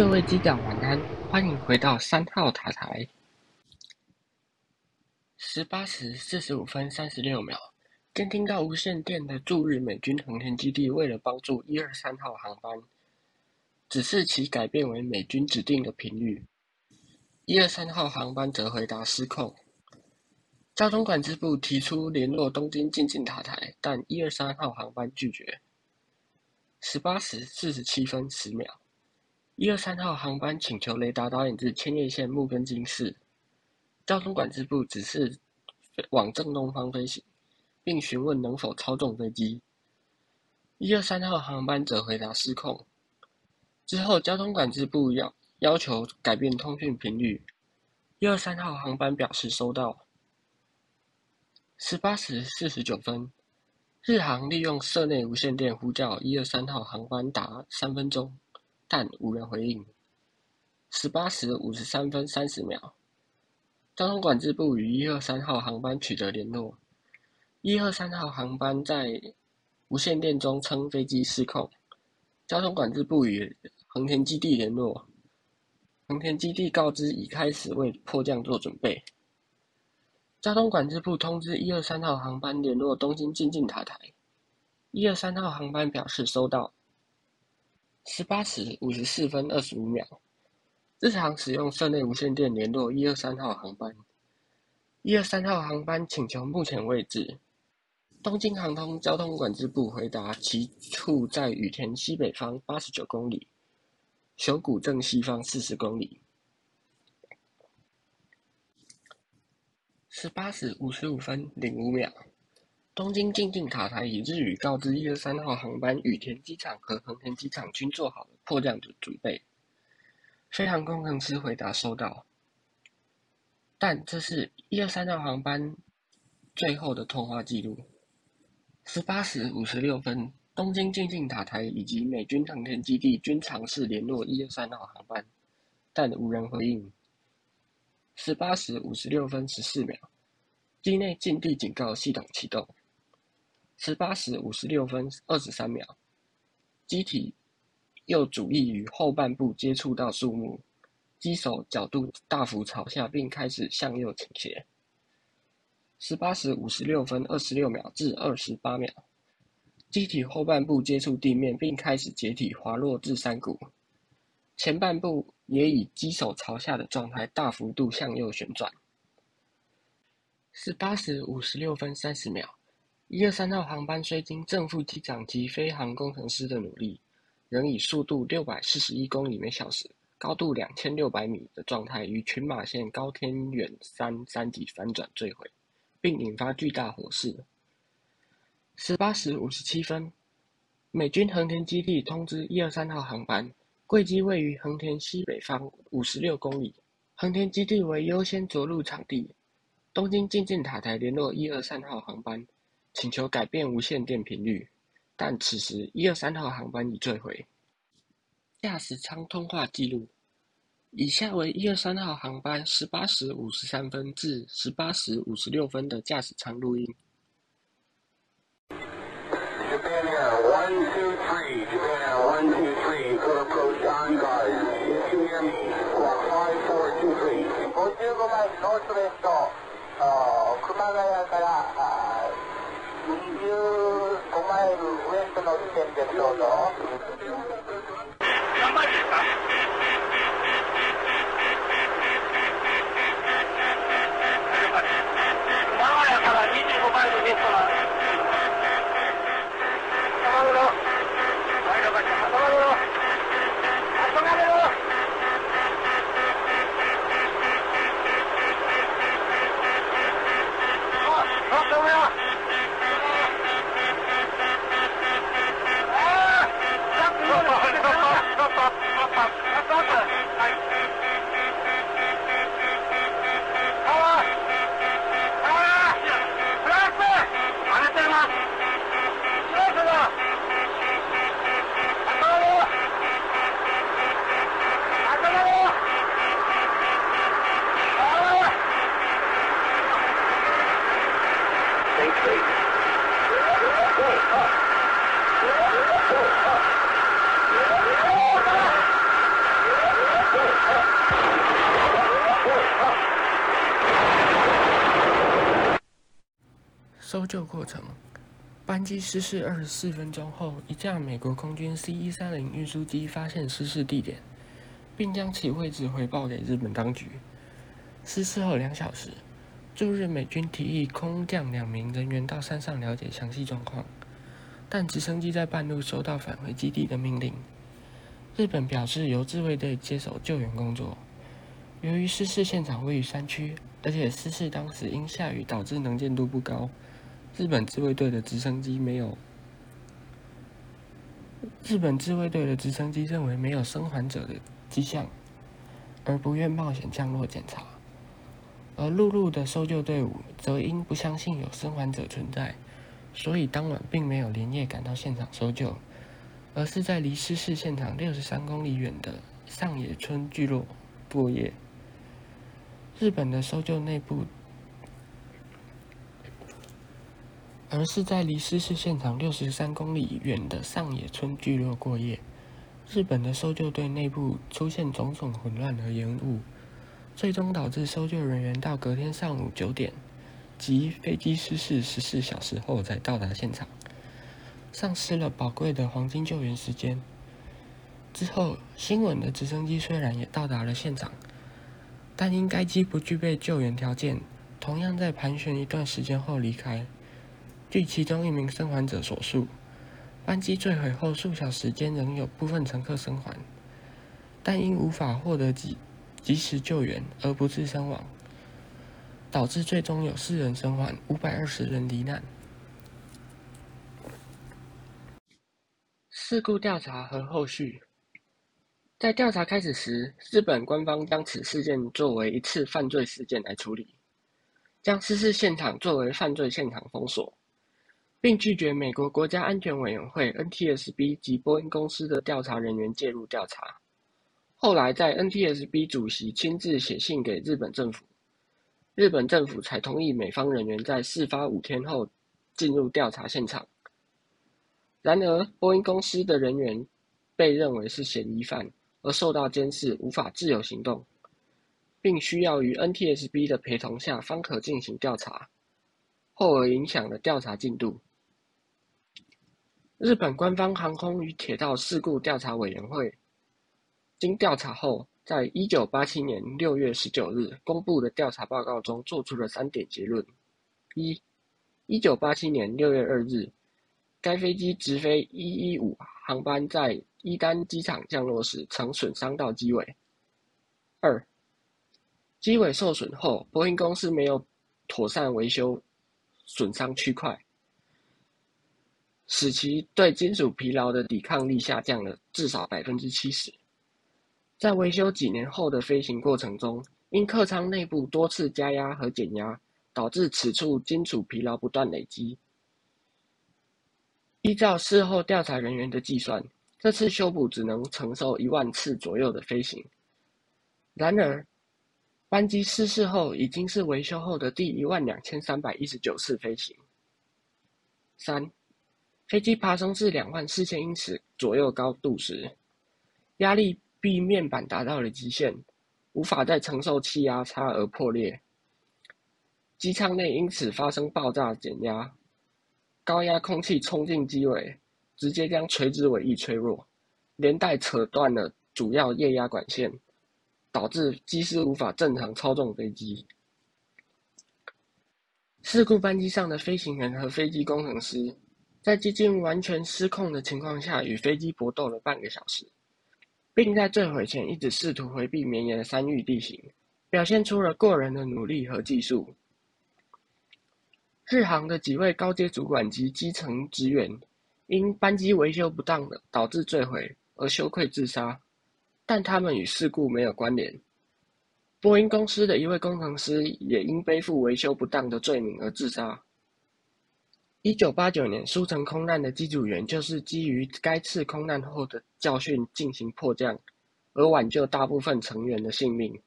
各位机长晚安，欢迎回到三号塔台。十八时四十五分三十六秒，监听到无线电的驻日美军航天基地为了帮助一二三号航班，指示其改变为美军指定的频率。一二三号航班则回答失控。交通管制部提出联络东京进近塔台，但一二三号航班拒绝。十八时四十七分十秒，一二三号航班请求雷达导引至千叶县木根津市，交通管制部指示往正东方飞行，并询问能否操纵飞机。一二三号航班则回答失控。之后，交通管制部要要求改变通讯频率，一二三号航班表示收到。十八时四十九分，日航利用社内无线电呼叫一二三号航班达三分钟，但无人回应。十八时五十三分三十秒，交通管制部与一二三号航班取得联络，一二三号航班在无线电中称飞机失控，交通管制部与横田基地联络，横田基地告知已开始为迫降做准备。交通管制部通知一二三号航班联络东京进近塔台，一二三号航班表示收到。十八时五十四分二十五秒，日航使用室内无线电联络一二三号航班，一二三号航班请求目前位置。东京航空交通管制部回答其处在羽田西北方八十九公里，熊谷正西方四十公里。十八时五十五分零五秒，东京进近塔台以日语告知一二三号航班羽田机场和横田机场均做好了迫降的准备。飞航工程师回答收到，但这是一二三号航班最后的通话记录。十八时五十六分，东京进近塔台以及美军航天基地均尝试联络一二三号航班，但无人回应。十八时五十六分十四秒，机内禁地警告系统启动。十八时五十六分二十三秒，机体右主翼与后半部接触到树木，机手角度大幅朝下，并开始向右倾斜。十八时五十六分二十六秒至二十八秒，机体后半部接触地面，并开始解体滑落至山谷。前半部也以机手朝下的状态大幅度向右旋转。十八时五十六分三十秒，一二三号航班虽经正副机长及飞行工程师的努力，仍以速度六百四十一公里每小时、高度两千六百米的状态于群马县高天远山山脊反转坠毁，并引发巨大火势。十八时五十七分，美军横田基地通知一二三号航班。贵机位于横田西北方五十六公里，横田基地为优先着陆场地。东京进近塔台联络一二三号航班，请求改变无线电频率，但此时一二三号航班已坠毁。驾驶舱通话记录：以下为一二三号航班十八时五十三分至十八时五十六分的驾驶舱录音。tema del resto 搜救过程班机失事二十四分钟后一架美国空军 c 一三零运输机发现失事地点并将其位置回报给日本当局。失事后两小时驻日美军提议空降两名人员到山上了解详细状况，但直升机在半路收到返回基地的命令。日本表示由自卫队接手救援工作。由于失事现场位于山区，而且失事当时因下雨导致能见度不高，日本自卫队的直升机没有。日本自卫队的直升机认为没有生还者的迹象，而不愿冒险降落检查。而陆路的搜救队伍则因不相信有生还者存在，所以当晚并没有连夜赶到现场搜救。而是在离失事现场六十三公里远的上野村聚落过夜。日本的搜救内部，而是在离失事现场六十三公里远的上野村聚落过夜。日本的搜救队内部出现种种混乱和延误，最终导致搜救人员到隔天上午九点，即飞机失事十四小时后才到达现场。丧失了宝贵的黄金救援时间。之后，新闻的直升机虽然也到达了现场，但因该机不具备救援条件，同样在盘旋一段时间后离开。据其中一名生还者所述，班机坠毁后数小时间仍有部分乘客生还，但因无法获得及及时救援而不治身亡，导致最终有四人生还，五百二十人罹难。事故调查和后续，在调查开始时，日本官方将此事件作为一次犯罪事件来处理，将失事现场作为犯罪现场封锁，并拒绝美国国家安全委员会 （NTSB） 及波音公司的调查人员介入调查。后来，在 NTSB 主席亲自写信给日本政府，日本政府才同意美方人员在事发五天后进入调查现场。然而，波音公司的人员被认为是嫌疑犯，而受到监视，无法自由行动，并需要于 NTSB 的陪同下方可进行调查，后而影响了调查进度。日本官方航空与铁道事故调查委员会经调查后，在一九八七年六月十九日公布的调查报告中，做出了三点结论：一、一九八七年六月二日。该飞机直飞一一五航班在伊丹机场降落时，曾损伤到机尾。二，机尾受损后，波音公司没有妥善维修损伤区块，使其对金属疲劳的抵抗力下降了至少百分之七十。在维修几年后的飞行过程中，因客舱内部多次加压和减压，导致此处金属疲劳不断累积。依照事后调查人员的计算，这次修补只能承受一万次左右的飞行。然而，班机失事后已经是维修后的第一万两千三百一十九次飞行。三，飞机爬升至两万四千英尺左右高度时，压力 B 面板达到了极限，无法再承受气压差而破裂，机舱内因此发生爆炸减压。高压空气冲进机尾，直接将垂直尾翼吹弱，连带扯断了主要液压管线，导致机师无法正常操纵飞机。事故班机上的飞行员和飞机工程师，在接近完全失控的情况下与飞机搏斗了半个小时，并在坠毁前一直试图回避绵延的山域地形，表现出了过人的努力和技术。日航的几位高阶主管及基层职员，因班机维修不当的导致坠毁而羞愧自杀，但他们与事故没有关联。波音公司的一位工程师也因背负维修不当的罪名而自杀。一九八九年苏城空难的机组员就是基于该次空难后的教训进行迫降，而挽救大部分成员的性命。